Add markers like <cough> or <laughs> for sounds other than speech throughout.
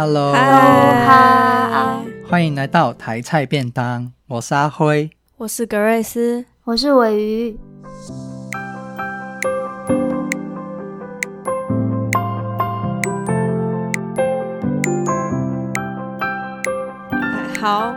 Hello，嗨，欢迎来到台菜便当。我是阿辉，我是格瑞斯，我是尾鱼。好，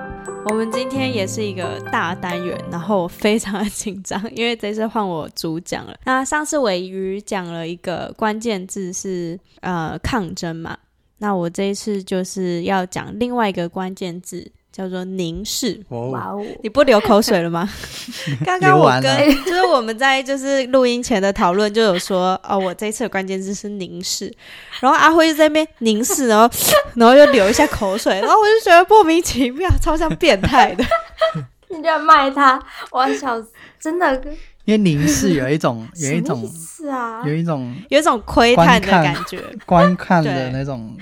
我们今天也是一个大单元，然后我非常的紧张，因为这次换我主讲了。那上次尾鱼讲了一个关键字是呃抗争嘛，那我这一次就是要讲另外一个关键字。叫做凝视，哇哦！你不流口水了吗？<laughs> 刚刚我跟就是我们在就是录音前的讨论就有说哦，我这一次的关键字是凝视，然后阿辉就在那边凝视，然后 <laughs> 然后又流一下口水，然后我就觉得莫名其妙，超像变态的。<laughs> 你在卖他，我要笑死，真的。因为凝视有一种 <laughs> 有一种是啊，有一种有一种窥探的感觉，观看的那种。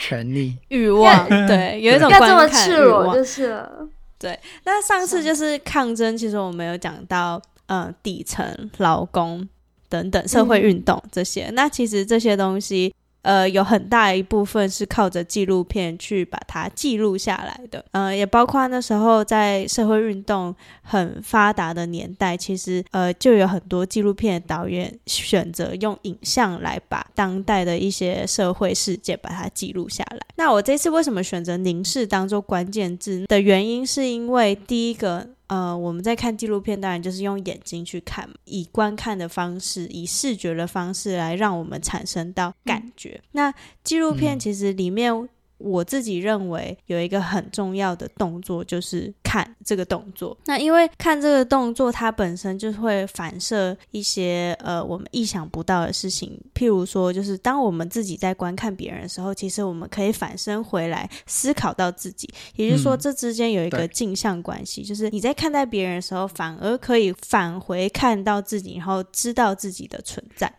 权利欲望，<laughs> 对，有一种观看欲望，要这么赤裸就是了。对，那上次就是抗争，其实我们有讲到，呃，底层劳工等等社会运动这些，嗯、那其实这些东西。呃，有很大一部分是靠着纪录片去把它记录下来的。呃，也包括那时候在社会运动很发达的年代，其实呃就有很多纪录片导演选择用影像来把当代的一些社会事件把它记录下来。那我这次为什么选择凝视当做关键字的原因，是因为第一个。呃，我们在看纪录片，当然就是用眼睛去看，以观看的方式，以视觉的方式来让我们产生到感觉。嗯、那纪录片其实里面。我自己认为有一个很重要的动作，就是看这个动作。那因为看这个动作，它本身就会反射一些呃我们意想不到的事情。譬如说，就是当我们自己在观看别人的时候，其实我们可以反身回来思考到自己。也就是说，这之间有一个镜像关系，嗯、就是你在看待别人的时候，反而可以返回看到自己，然后知道自己的存在。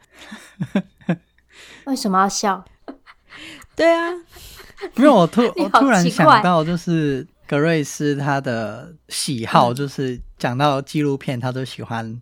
<laughs> 为什么要笑？<laughs> 对啊。<laughs> 因为我突 <laughs> 我突然想到，就是格瑞斯他的喜好，就是讲到纪录片，他都喜欢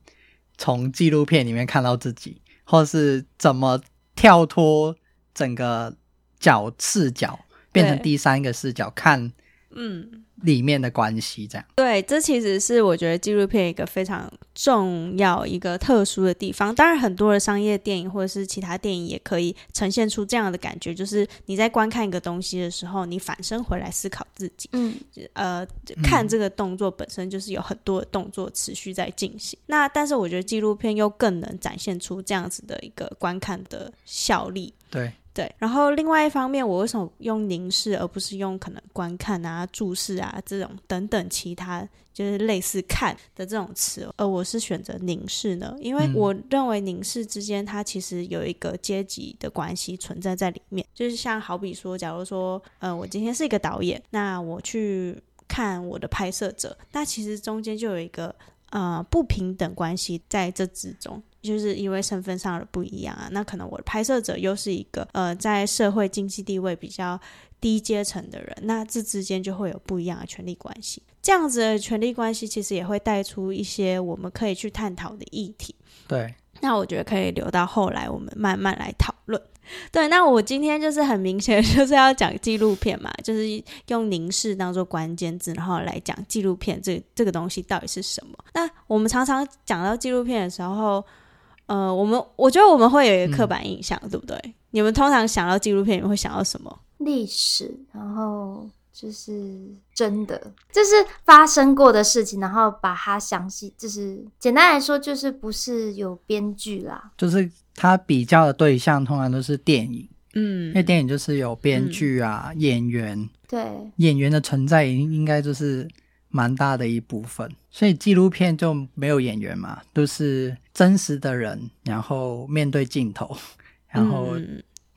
从纪录片里面看到自己，或是怎么跳脱整个角视角，变成第三个视角看，嗯。里面的关系，这样对，这其实是我觉得纪录片一个非常重要、一个特殊的地方。当然，很多的商业电影或者是其他电影也可以呈现出这样的感觉，就是你在观看一个东西的时候，你反身回来思考自己。嗯，呃，看这个动作本身就是有很多的动作持续在进行。嗯、那但是我觉得纪录片又更能展现出这样子的一个观看的效力。对。对，然后另外一方面，我为什么用凝视而不是用可能观看啊、注视啊这种等等其他就是类似看的这种词，而我是选择凝视呢？因为我认为凝视之间它其实有一个阶级的关系存在在里面，就是像好比说，假如说，呃，我今天是一个导演，那我去看我的拍摄者，那其实中间就有一个呃不平等关系在这之中。就是因为身份上的不一样啊，那可能我的拍摄者又是一个呃，在社会经济地位比较低阶层的人，那这之间就会有不一样的权利关系。这样子的权利关系其实也会带出一些我们可以去探讨的议题。对，那我觉得可以留到后来我们慢慢来讨论。对，那我今天就是很明显 <laughs> 就是要讲纪录片嘛，就是用凝视当做关键字，然后来讲纪录片这这个东西到底是什么。那我们常常讲到纪录片的时候。呃，我们我觉得我们会有一个刻板印象，嗯、对不对？你们通常想到纪录片，你们会想到什么？历史，然后就是真的，就是发生过的事情，然后把它详细，就是简单来说，就是不是有编剧啦，就是他比较的对象通常都是电影，嗯，因为电影就是有编剧啊、嗯、演员，对，演员的存在应应该就是。蛮大的一部分，所以纪录片就没有演员嘛，都是真实的人，然后面对镜头，然后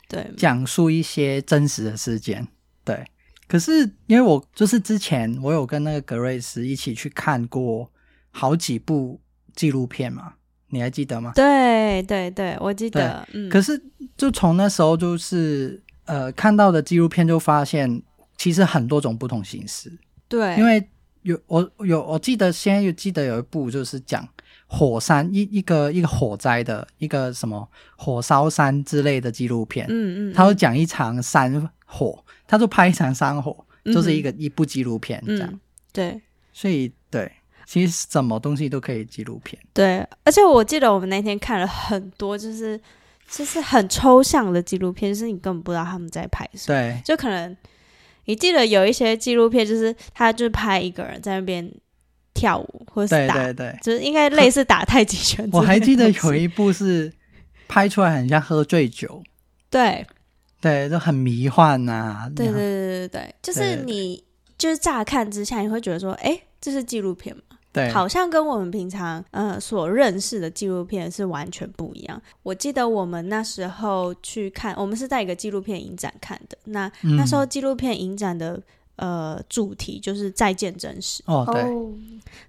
对讲述一些真实的事件。对，可是因为我就是之前我有跟那个格瑞斯一起去看过好几部纪录片嘛，你还记得吗？对对对，我记得。嗯，可是就从那时候就是呃看到的纪录片就发现，其实很多种不同形式。对，因为。有我有我记得，现在有记得有一部就是讲火山一一个一个火灾的一个什么火烧山之类的纪录片，嗯嗯，他会讲一场山火，他就拍一场山火，嗯、就是一个一部纪录片这样。嗯、对，所以对，其实什么东西都可以纪录片。对，而且我记得我们那天看了很多，就是就是很抽象的纪录片，就是你根本不知道他们在拍什么。对，就可能你记得有一些纪录片，就是他就拍一个人在那边。跳舞或是打，对对对，就是应该类似打太极拳。<laughs> 我还记得有一部是拍出来很像喝醉酒，对对，就很迷幻呐、啊。对对对对对，就是你就是乍看之下你会觉得说，哎，这是纪录片吗？对，好像跟我们平常呃所认识的纪录片是完全不一样。我记得我们那时候去看，我们是在一个纪录片影展看的。那、嗯、那时候纪录片影展的。呃，主题就是再见真实哦，对，oh.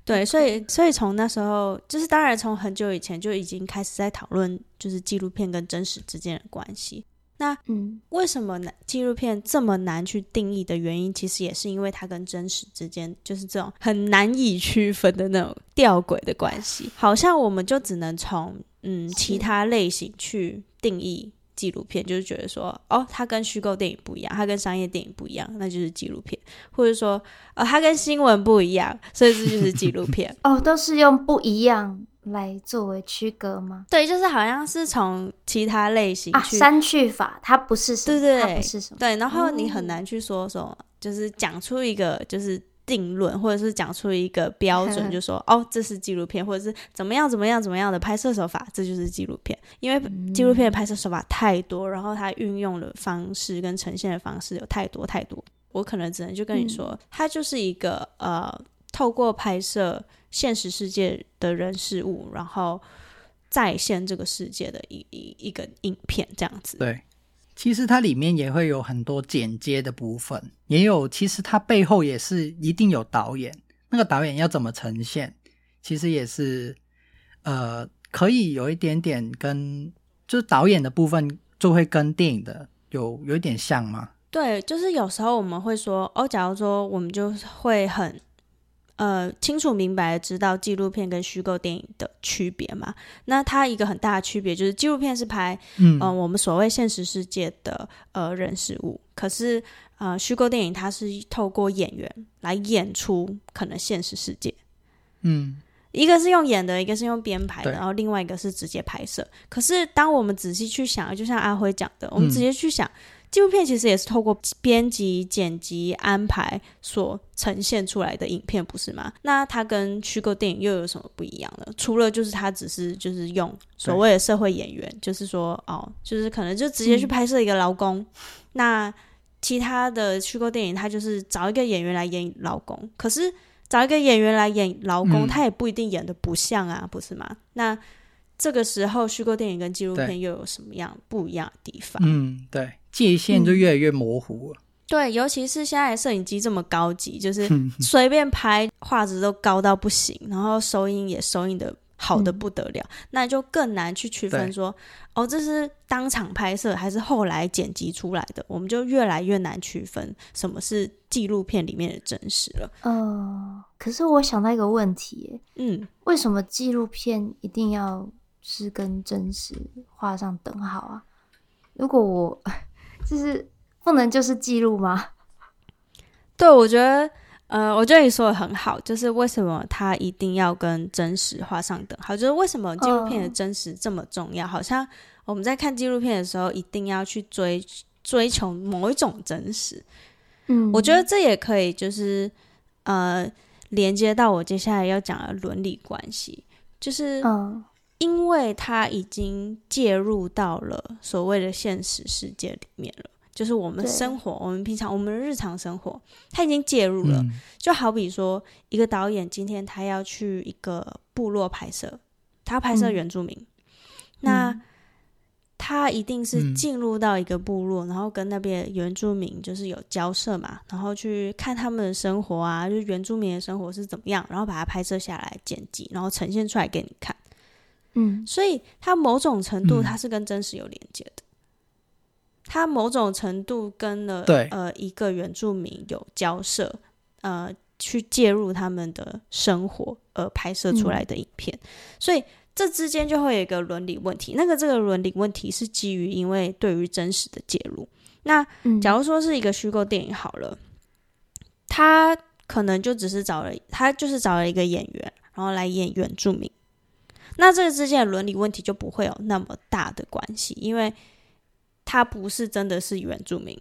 对，所以所以从那时候，就是当然从很久以前就已经开始在讨论，就是纪录片跟真实之间的关系。那嗯，为什么呢？纪录片这么难去定义的原因，其实也是因为它跟真实之间就是这种很难以区分的那种吊诡的关系，好像我们就只能从嗯其他类型去定义。纪录片就是觉得说，哦，它跟虚构电影不一样，它跟商业电影不一样，那就是纪录片；或者说，哦，它跟新闻不一样，所以这就是纪录片。<laughs> 哦，都是用不一样来作为区隔吗？对，就是好像是从其他类型去啊，删去法，它不是什么，对对，它不是什么，对，然后你很难去说什么，就是讲出一个就是。定论，或者是讲出一个标准，<laughs> 就说哦，这是纪录片，或者是怎么样怎么样怎么样的拍摄手法，这就是纪录片。因为纪录片的拍摄手法太多，然后它运用的方式跟呈现的方式有太多太多，我可能只能就跟你说，它就是一个呃，透过拍摄现实世界的人事物，然后再现这个世界的一一一个影片这样子。对。其实它里面也会有很多剪接的部分，也有其实它背后也是一定有导演，那个导演要怎么呈现，其实也是呃可以有一点点跟就是导演的部分就会跟电影的有有一点像吗？对，就是有时候我们会说哦，假如说我们就会很。呃，清楚明白的知道纪录片跟虚构电影的区别嘛？那它一个很大的区别就是，纪录片是拍嗯、呃、我们所谓现实世界的呃人事物，可是呃虚构电影它是透过演员来演出可能现实世界。嗯，一个是用演的，一个是用编排的，然后另外一个是直接拍摄。可是当我们仔细去想，就像阿辉讲的，我们直接去想。嗯纪录片其实也是透过编辑、剪辑、安排所呈现出来的影片，不是吗？那它跟虚构电影又有什么不一样呢？除了就是它只是就是用所谓的社会演员，就是说哦，就是可能就直接去拍摄一个劳工。嗯、那其他的虚构电影，它就是找一个演员来演劳工。可是找一个演员来演劳工，他、嗯、也不一定演的不像啊，不是吗？那这个时候，虚构电影跟纪录片又有什么样不一样的地方？嗯，对。界限就越来越模糊了。嗯、对，尤其是现在摄影机这么高级，就是随便拍画质都高到不行，然后收音也收音的好的不得了，嗯、那就更难去区分说，哦，这是当场拍摄还是后来剪辑出来的，我们就越来越难区分什么是纪录片里面的真实了。呃，可是我想到一个问题，嗯，为什么纪录片一定要是跟真实画上等号啊？如果我就是不能就是记录吗？对，我觉得，呃，我觉得你说的很好，就是为什么它一定要跟真实画上等号？就是为什么纪录片的真实这么重要？Oh. 好像我们在看纪录片的时候，一定要去追追求某一种真实。嗯，我觉得这也可以，就是呃，连接到我接下来要讲的伦理关系，就是嗯。Oh. 因为他已经介入到了所谓的现实世界里面了，就是我们生活，我们平常我们日常生活，他已经介入了。嗯、就好比说，一个导演今天他要去一个部落拍摄，他拍摄原住民，嗯、那他一定是进入到一个部落，嗯、然后跟那边原住民就是有交涉嘛，然后去看他们的生活啊，就是原住民的生活是怎么样，然后把它拍摄下来、剪辑，然后呈现出来给你看。嗯，所以它某种程度它是跟真实有连接的，它、嗯、某种程度跟了对。呃一个原住民有交涉，呃去介入他们的生活而拍摄出来的影片，嗯、所以这之间就会有一个伦理问题。那个这个伦理问题是基于因为对于真实的介入。那假如说是一个虚构电影好了，他可能就只是找了他就是找了一个演员，然后来演原住民。那这个之间的伦理问题就不会有那么大的关系，因为他不是真的是原住民。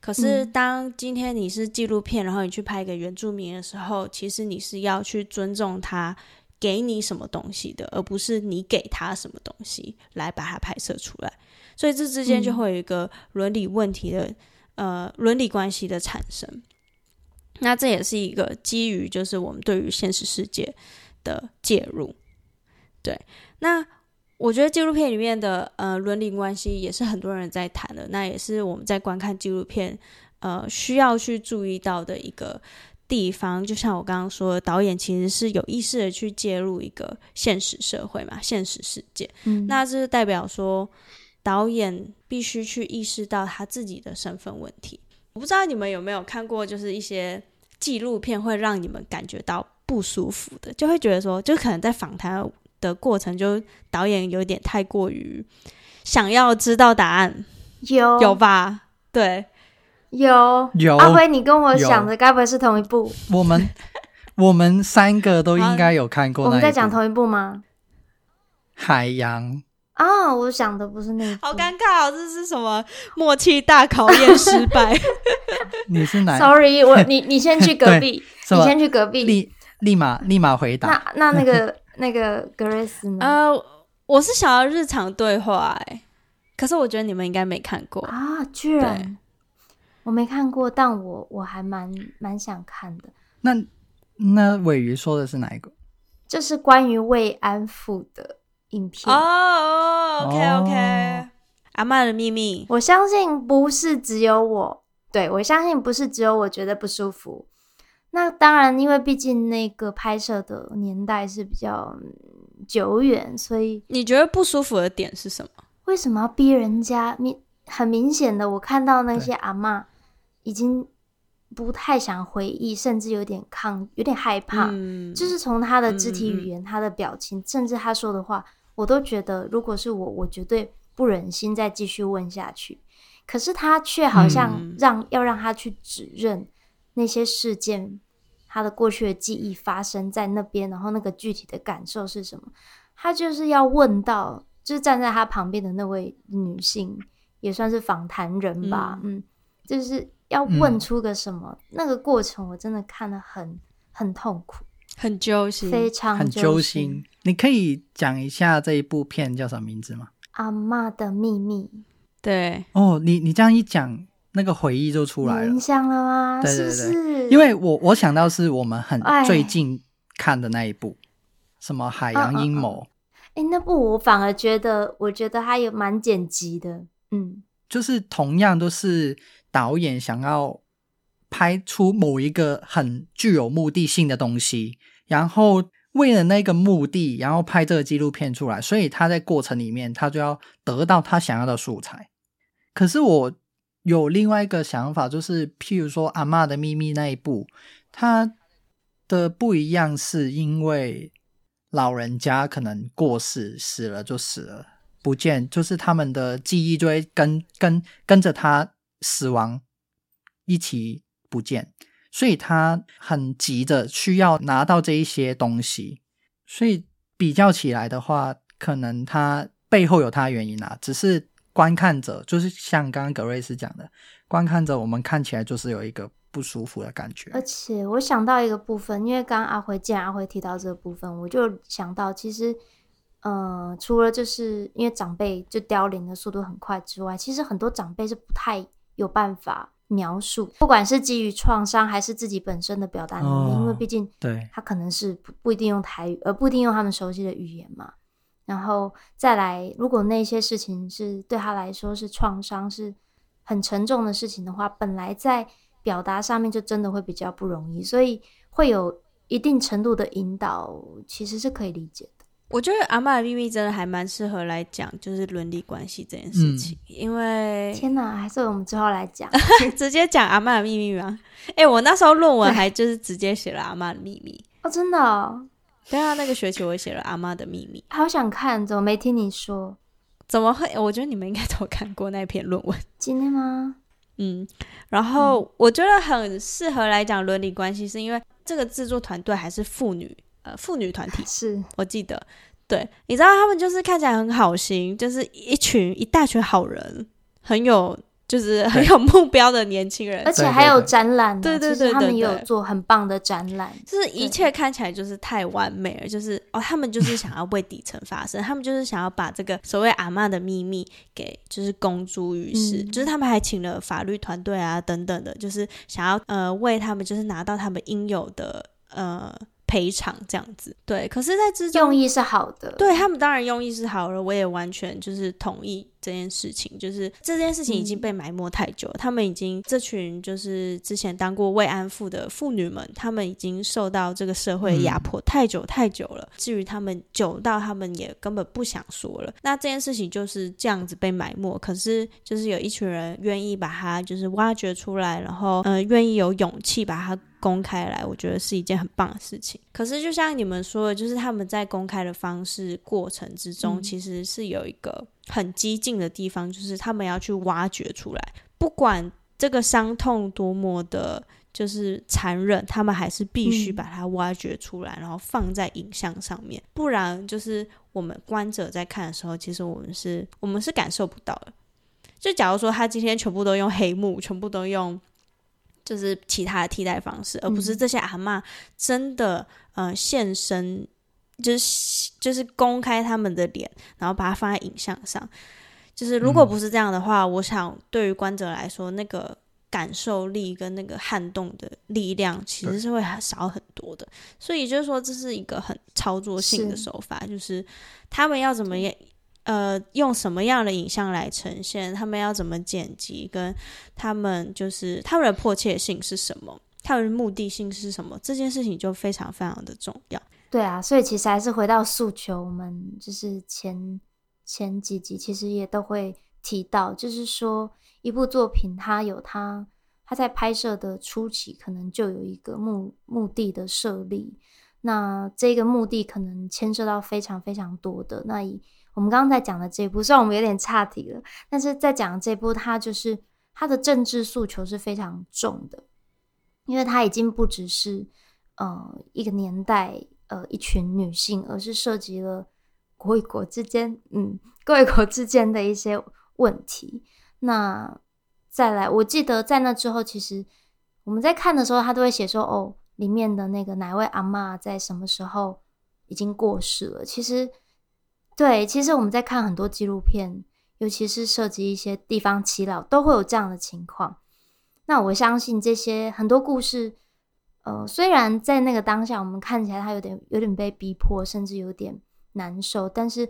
可是当今天你是纪录片，然后你去拍一个原住民的时候，其实你是要去尊重他给你什么东西的，而不是你给他什么东西来把它拍摄出来。所以这之间就会有一个伦理问题的，呃，伦理关系的产生。那这也是一个基于就是我们对于现实世界的介入。对，那我觉得纪录片里面的呃伦理关系也是很多人在谈的，那也是我们在观看纪录片呃需要去注意到的一个地方。就像我刚刚说的，导演其实是有意识的去介入一个现实社会嘛，现实世界。嗯，那这是代表说导演必须去意识到他自己的身份问题。我不知道你们有没有看过，就是一些纪录片会让你们感觉到不舒服的，就会觉得说，就可能在访谈。的过程，就导演有点太过于想要知道答案，有有吧？对，有有。阿辉，你跟我想的该不会是同一部？我们我们三个都应该有看过。我们在讲同一部吗？海洋啊，我想的不是那部。好尴尬哦，这是什么默契大考验失败？<laughs> 你是哪？Sorry，我 <laughs> 你你先去隔壁，你先去隔壁，立立马立马回答。那那那个。<laughs> 那个格瑞斯呢？呃，我是想要日常对话哎，可是我觉得你们应该没看过啊，居然我没看过，但我我还蛮蛮想看的。那那尾鱼说的是哪一个？就是关于慰安妇的影片哦。OK OK，阿嬷的秘密，我相信不是只有我，对，我相信不是只有我觉得不舒服。那当然，因为毕竟那个拍摄的年代是比较久远，所以你觉得不舒服的点是什么？为什么要逼人家？明很明显的，我看到那些阿妈已经不太想回忆，甚至有点抗，有点害怕。嗯，就是从他的肢体语言、他的表情，甚至他说的话，我都觉得，如果是我，我绝对不忍心再继续问下去。可是他却好像让要让他去指认。那些事件，他的过去的记忆发生在那边，然后那个具体的感受是什么？他就是要问到，就是站在他旁边的那位女性，也算是访谈人吧，嗯，嗯，就是要问出个什么？嗯、那个过程我真的看得很很痛苦，很揪心，非常很揪心。你可以讲一下这一部片叫什么名字吗？阿妈的秘密。对，哦，你你这样一讲。那个回忆就出来了，印象了吗？对对对，是是因为我我想到是我们很最近看的那一部，什么海洋阴谋？哎、欸，那部我反而觉得，我觉得它也蛮剪辑的，嗯，就是同样都是导演想要拍出某一个很具有目的性的东西，然后为了那个目的，然后拍这个纪录片出来，所以他在过程里面他就要得到他想要的素材，可是我。有另外一个想法，就是譬如说《阿嬷的秘密》那一部，它的不一样是因为老人家可能过世，死了就死了，不见，就是他们的记忆就会跟跟跟着他死亡一起不见，所以他很急着需要拿到这一些东西，所以比较起来的话，可能他背后有他原因啊，只是。观看者就是像刚刚格瑞斯讲的，观看者我们看起来就是有一个不舒服的感觉。而且我想到一个部分，因为刚刚阿辉既然阿辉提到这个部分，我就想到其实，呃，除了就是因为长辈就凋零的速度很快之外，其实很多长辈是不太有办法描述，不管是基于创伤还是自己本身的表达能力，因为毕竟对他可能是不不一定用台语，而不一定用他们熟悉的语言嘛。然后再来，如果那些事情是对他来说是创伤，是很沉重的事情的话，本来在表达上面就真的会比较不容易，所以会有一定程度的引导，其实是可以理解的。我觉得阿妈的秘密真的还蛮适合来讲，就是伦理关系这件事情，嗯、因为天哪，还是我们之后来讲，<laughs> 直接讲阿妈的秘密吗？哎、欸，我那时候论文还就是直接写了阿妈的秘密哦，真的、哦，对啊，那个学期我也写了阿妈的秘密，好想看，怎么没听你说？怎么会？我觉得你们应该都看过那篇论文，今天吗？嗯，然后我觉得很适合来讲伦理关系，是因为这个制作团队还是妇女。呃妇女团体 <laughs> 是我记得，对，你知道他们就是看起来很好心，就是一群一大群好人，很有就是很有目标的年轻人，而且还有展览，对对对，他们也有做很棒的展览，就是一切看起来就是太完美了，就是哦，他们就是想要为底层发声，<laughs> 他们就是想要把这个所谓阿嬷的秘密给就是公诸于世，嗯、就是他们还请了法律团队啊等等的，就是想要呃为他们就是拿到他们应有的呃。赔偿这样子，对，可是，在之中用意是好的，对他们当然用意是好了，我也完全就是同意这件事情，就是这件事情已经被埋没太久了，嗯、他们已经这群就是之前当过慰安妇的妇女们，他们已经受到这个社会压迫太久太久了，嗯、至于他们久到他们也根本不想说了，那这件事情就是这样子被埋没，可是就是有一群人愿意把它就是挖掘出来，然后嗯，愿意有勇气把它。公开来，我觉得是一件很棒的事情。可是，就像你们说的，就是他们在公开的方式过程之中，其实是有一个很激进的地方，就是他们要去挖掘出来，不管这个伤痛多么的，就是残忍，他们还是必须把它挖掘出来，然后放在影像上面，不然就是我们观者在看的时候，其实我们是我们是感受不到的。就假如说他今天全部都用黑幕，全部都用。就是其他的替代方式，而不是这些阿嬷真的呃现身，就是就是公开他们的脸，然后把它放在影像上。就是如果不是这样的话，嗯、我想对于观者来说，那个感受力跟那个撼动的力量其实是会少很多的。所以就是说，这是一个很操作性的手法，是就是他们要怎么样。呃，用什么样的影像来呈现？他们要怎么剪辑？跟他们就是他们的迫切性是什么？他们的目的性是什么？这件事情就非常非常的重要。对啊，所以其实还是回到诉求，我们就是前前几集其实也都会提到，就是说一部作品它有它它在拍摄的初期可能就有一个目目的的设立，那这个目的可能牵涉到非常非常多的那以。我们刚刚在讲的这部，虽然我们有点岔题了，但是在讲这部，它就是它的政治诉求是非常重的，因为它已经不只是呃一个年代呃一群女性，而是涉及了国与国之间，嗯，国与国之间的一些问题。那再来，我记得在那之后，其实我们在看的时候，他都会写说，哦，里面的那个哪位阿嬷在什么时候已经过世了。其实。对，其实我们在看很多纪录片，尤其是涉及一些地方耆老，都会有这样的情况。那我相信这些很多故事，呃，虽然在那个当下我们看起来他有点有点被逼迫，甚至有点难受，但是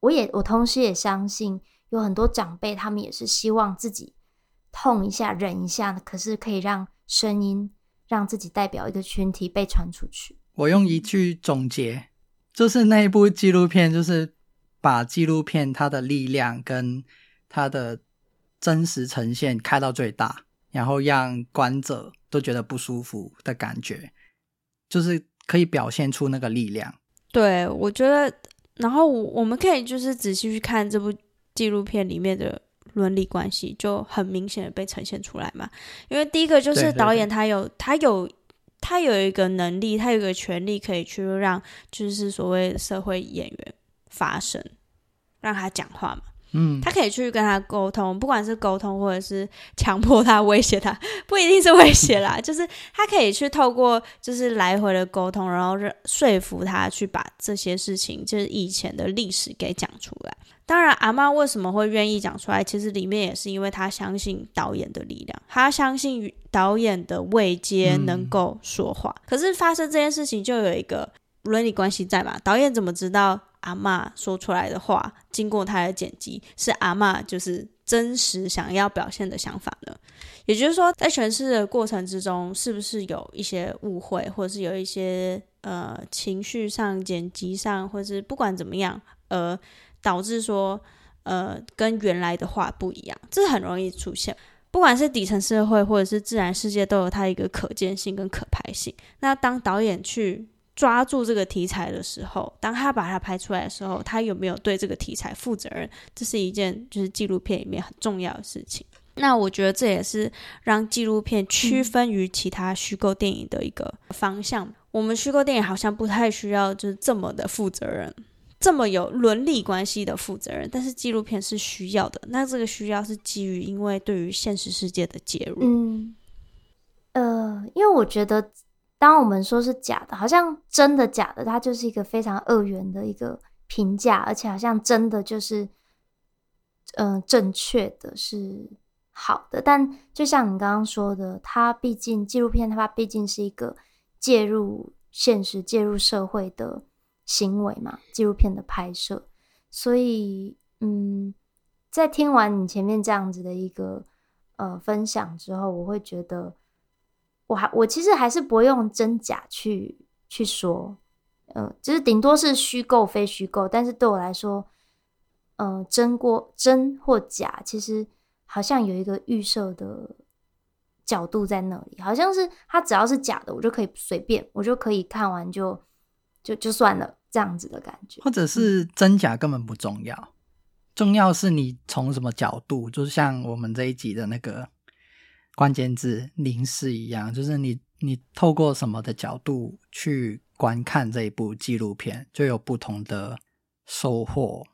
我也我同时也相信，有很多长辈他们也是希望自己痛一下、忍一下，可是可以让声音让自己代表一个群体被传出去。我用一句总结。就是那一部纪录片，就是把纪录片它的力量跟它的真实呈现开到最大，然后让观者都觉得不舒服的感觉，就是可以表现出那个力量。对，我觉得，然后我们可以就是仔细去看这部纪录片里面的伦理关系，就很明显的被呈现出来嘛。因为第一个就是导演他有，他有。他有一个能力，他有一个权利，可以去让就是所谓社会演员发声，让他讲话嘛。嗯，他可以去跟他沟通，不管是沟通或者是强迫他、威胁他，<laughs> 不一定是威胁啦，就是他可以去透过就是来回的沟通，然后说服他去把这些事情，就是以前的历史给讲出来。当然，阿妈为什么会愿意讲出来？其实里面也是因为他相信导演的力量，他相信导演的位阶能够说话。嗯、可是发生这件事情，就有一个伦理关系在嘛？导演怎么知道？阿嬷说出来的话，经过他的剪辑，是阿嬷就是真实想要表现的想法呢？也就是说，在诠释的过程之中，是不是有一些误会，或者是有一些呃情绪上、剪辑上，或是不管怎么样，呃，导致说呃跟原来的话不一样，这很容易出现。不管是底层社会或者是自然世界，都有它一个可见性跟可拍性。那当导演去抓住这个题材的时候，当他把它拍出来的时候，他有没有对这个题材负责任？这是一件就是纪录片里面很重要的事情。那我觉得这也是让纪录片区分于其他虚构电影的一个方向。我们虚构电影好像不太需要就是这么的负责任，这么有伦理关系的负责任，但是纪录片是需要的。那这个需要是基于因为对于现实世界的介入。嗯，呃，因为我觉得。当我们说是假的，好像真的假的，它就是一个非常二元的一个评价，而且好像真的就是，嗯、呃，正确的是好的。但就像你刚刚说的，它毕竟纪录片，它毕竟是一个介入现实、介入社会的行为嘛，纪录片的拍摄。所以，嗯，在听完你前面这样子的一个呃分享之后，我会觉得。我还我其实还是不会用真假去去说，嗯、呃，就是顶多是虚构非虚构，但是对我来说，嗯、呃，真过真或假，其实好像有一个预设的角度在那里，好像是它只要是假的，我就可以随便，我就可以看完就就就算了这样子的感觉，或者是真假根本不重要，重要是你从什么角度，就是像我们这一集的那个。关键字凝视一样，就是你你透过什么的角度去观看这一部纪录片，就有不同的收获。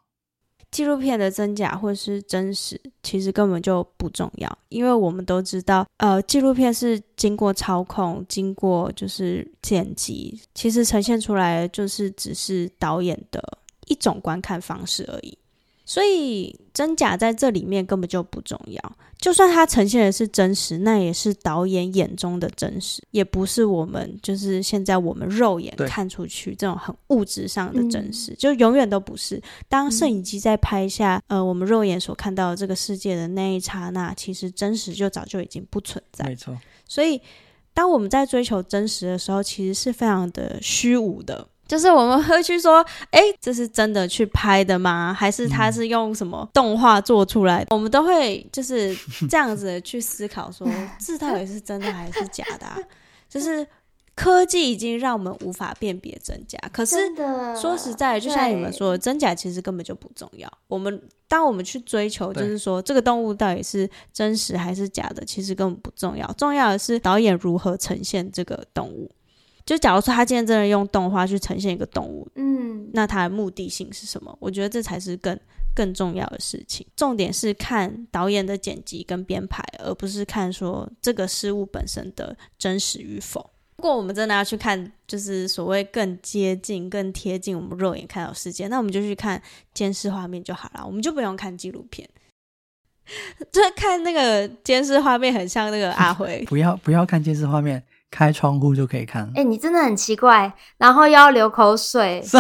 纪录片的真假或是真实，其实根本就不重要，因为我们都知道，呃，纪录片是经过操控、经过就是剪辑，其实呈现出来就是只是导演的一种观看方式而已。所以真假在这里面根本就不重要，就算它呈现的是真实，那也是导演眼中的真实，也不是我们就是现在我们肉眼看出去这种很物质上的真实，对就永远都不是。当摄影机在拍下、嗯、呃我们肉眼所看到的这个世界的那一刹那，其实真实就早就已经不存在。没错。所以当我们在追求真实的时候，其实是非常的虚无的。就是我们会去说，哎，这是真的去拍的吗？还是他是用什么动画做出来的？嗯、我们都会就是 <laughs> 这样子去思考说，说这到底是真的还是假的、啊？<laughs> 就是科技已经让我们无法辨别真假。可是说实在，就像你们说的，真假其实根本就不重要。我们当我们去追求，就是说这个动物到底是真实还是假的，其实根本不重要。重要的是导演如何呈现这个动物。就假如说他今天真的用动画去呈现一个动物，嗯，那他的目的性是什么？我觉得这才是更更重要的事情。重点是看导演的剪辑跟编排，而不是看说这个事物本身的真实与否。如果我们真的要去看，就是所谓更接近、更贴近我们肉眼看到世界，那我们就去看监视画面就好了，我们就不用看纪录片。<laughs> 就看那个监视画面，很像那个阿辉。<laughs> 不要不要看监视画面。开窗户就可以看。哎、欸，你真的很奇怪，然后又要流口水。<laughs>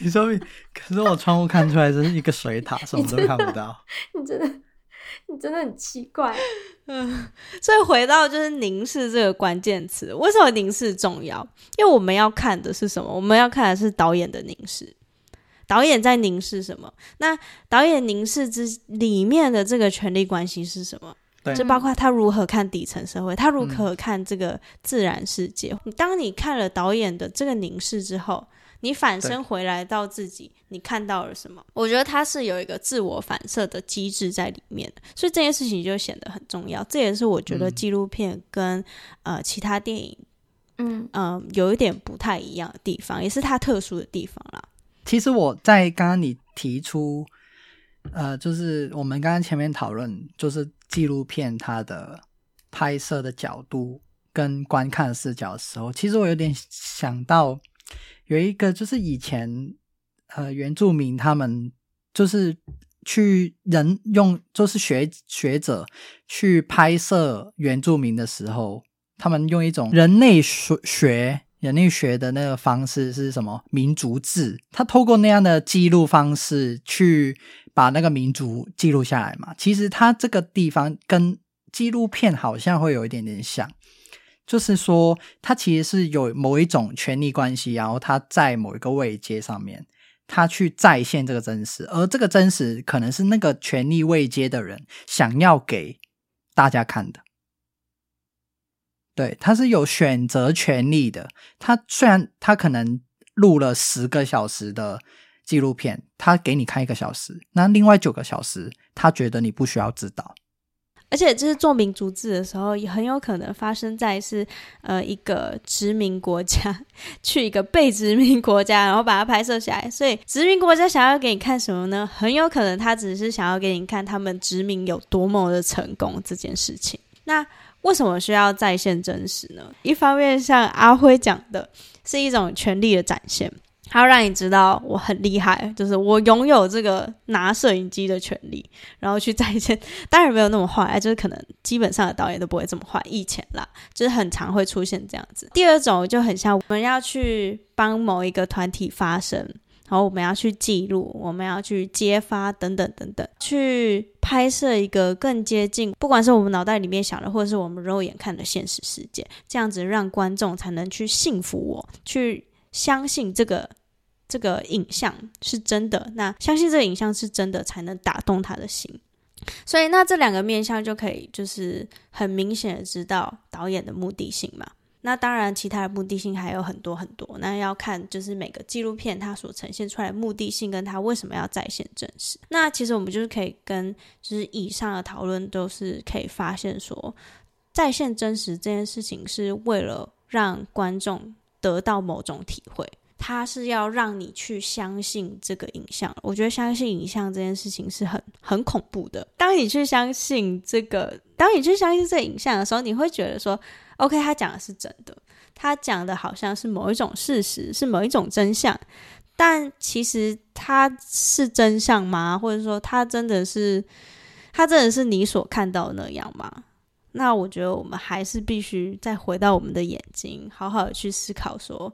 你说，可是我窗户看出来这是一个水塔，什么都看不到。<laughs> 你真的，你真的很奇怪。嗯，<laughs> 所以回到就是凝视这个关键词，为什么凝视重要？因为我们要看的是什么？我们要看的是导演的凝视。导演在凝视什么？那导演凝视之里面的这个权力关系是什么？就包括他如何看底层社会，他如何看这个自然世界。嗯、当你看了导演的这个凝视之后，你反身回来到自己，你看到了什么？我觉得他是有一个自我反射的机制在里面的，所以这件事情就显得很重要。这也是我觉得纪录片跟、嗯、呃其他电影，嗯嗯、呃，有一点不太一样的地方，也是它特殊的地方啦。其实我在刚刚你提出，呃，就是我们刚刚前面讨论，就是。纪录片它的拍摄的角度跟观看视角的时候，其实我有点想到有一个，就是以前呃原住民他们就是去人用，就是学学者去拍摄原住民的时候，他们用一种人类学学人类学的那个方式是什么？民族志，他透过那样的记录方式去。把那个民族记录下来嘛，其实他这个地方跟纪录片好像会有一点点像，就是说他其实是有某一种权力关系，然后他在某一个位阶上面，他去再现这个真实，而这个真实可能是那个权力位阶的人想要给大家看的。对，他是有选择权利的。他虽然他可能录了十个小时的纪录片，他给你看一个小时，那另外九个小时，他觉得你不需要知道。而且，就是做民族志的时候，也很有可能发生在是呃一个殖民国家 <laughs> 去一个被殖民国家，然后把它拍摄下来。所以，殖民国家想要给你看什么呢？很有可能他只是想要给你看他们殖民有多么的成功这件事情。那为什么需要再现真实呢？一方面，像阿辉讲的，是一种权力的展现。他要让你知道我很厉害，就是我拥有这个拿摄影机的权利，然后去再现。当然没有那么坏，就是可能基本上的导演都不会这么坏。以前啦，就是很常会出现这样子。第二种就很像我们要去帮某一个团体发声，然后我们要去记录，我们要去揭发等等等等，去拍摄一个更接近，不管是我们脑袋里面想的，或者是我们肉眼看的现实世界，这样子让观众才能去信服我，去相信这个。这个影像是真的，那相信这个影像是真的，才能打动他的心。所以，那这两个面向就可以就是很明显的知道导演的目的性嘛。那当然，其他的目的性还有很多很多。那要看就是每个纪录片它所呈现出来的目的性，跟它为什么要再现真实。那其实我们就是可以跟就是以上的讨论都是可以发现说，再现真实这件事情是为了让观众得到某种体会。它是要让你去相信这个影像，我觉得相信影像这件事情是很很恐怖的。当你去相信这个，当你去相信这个影像的时候，你会觉得说，OK，他讲的是真的，他讲的好像是某一种事实，是某一种真相。但其实他是真相吗？或者说他真的是，他真的是你所看到的那样吗？那我觉得我们还是必须再回到我们的眼睛，好好的去思考说。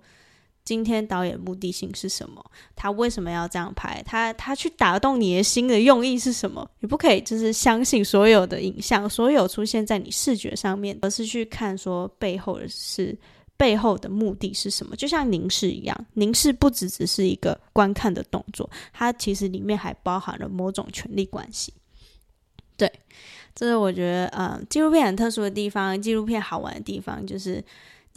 今天导演目的性是什么？他为什么要这样拍？他他去打动你的心的用意是什么？你不可以就是相信所有的影像，所有出现在你视觉上面，而是去看说背后的是背后的目的是什么？就像凝视一样，凝视不只只是一个观看的动作，它其实里面还包含了某种权力关系。对，这是我觉得，嗯，纪录片很特殊的地方，纪录片好玩的地方就是。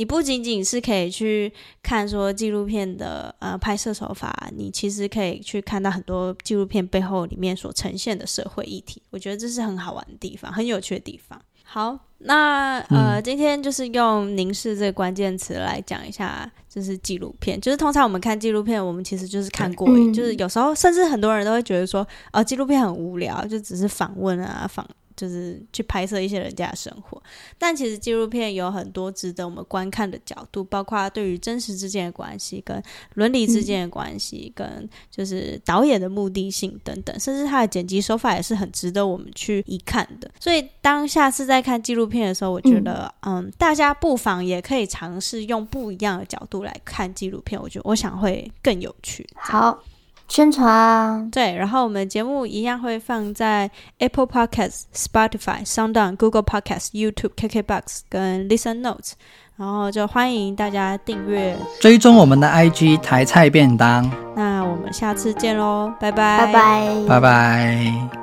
你不仅仅是可以去看说纪录片的呃拍摄手法，你其实可以去看到很多纪录片背后里面所呈现的社会议题。我觉得这是很好玩的地方，很有趣的地方。好，那呃、嗯、今天就是用凝视这个关键词来讲一下，就是纪录片。就是通常我们看纪录片，我们其实就是看过瘾，就是有时候甚至很多人都会觉得说，哦，纪录片很无聊，就只是访问啊访。就是去拍摄一些人家的生活，但其实纪录片有很多值得我们观看的角度，包括对于真实之间的关系、跟伦理之间的关系、嗯、跟就是导演的目的性等等，甚至他的剪辑手法也是很值得我们去一看的。所以当下次在看纪录片的时候，我觉得，嗯，嗯，大家不妨也可以尝试用不一样的角度来看纪录片，我觉得我想会更有趣。好。宣传对，然后我们节目一样会放在 Apple Podcasts、Spotify、SoundOn、Google Podcasts、YouTube、KKBox 跟 Listen Notes，然后就欢迎大家订阅、追踪我们的 IG 台菜便当。那我们下次见喽，拜拜，拜拜，拜拜。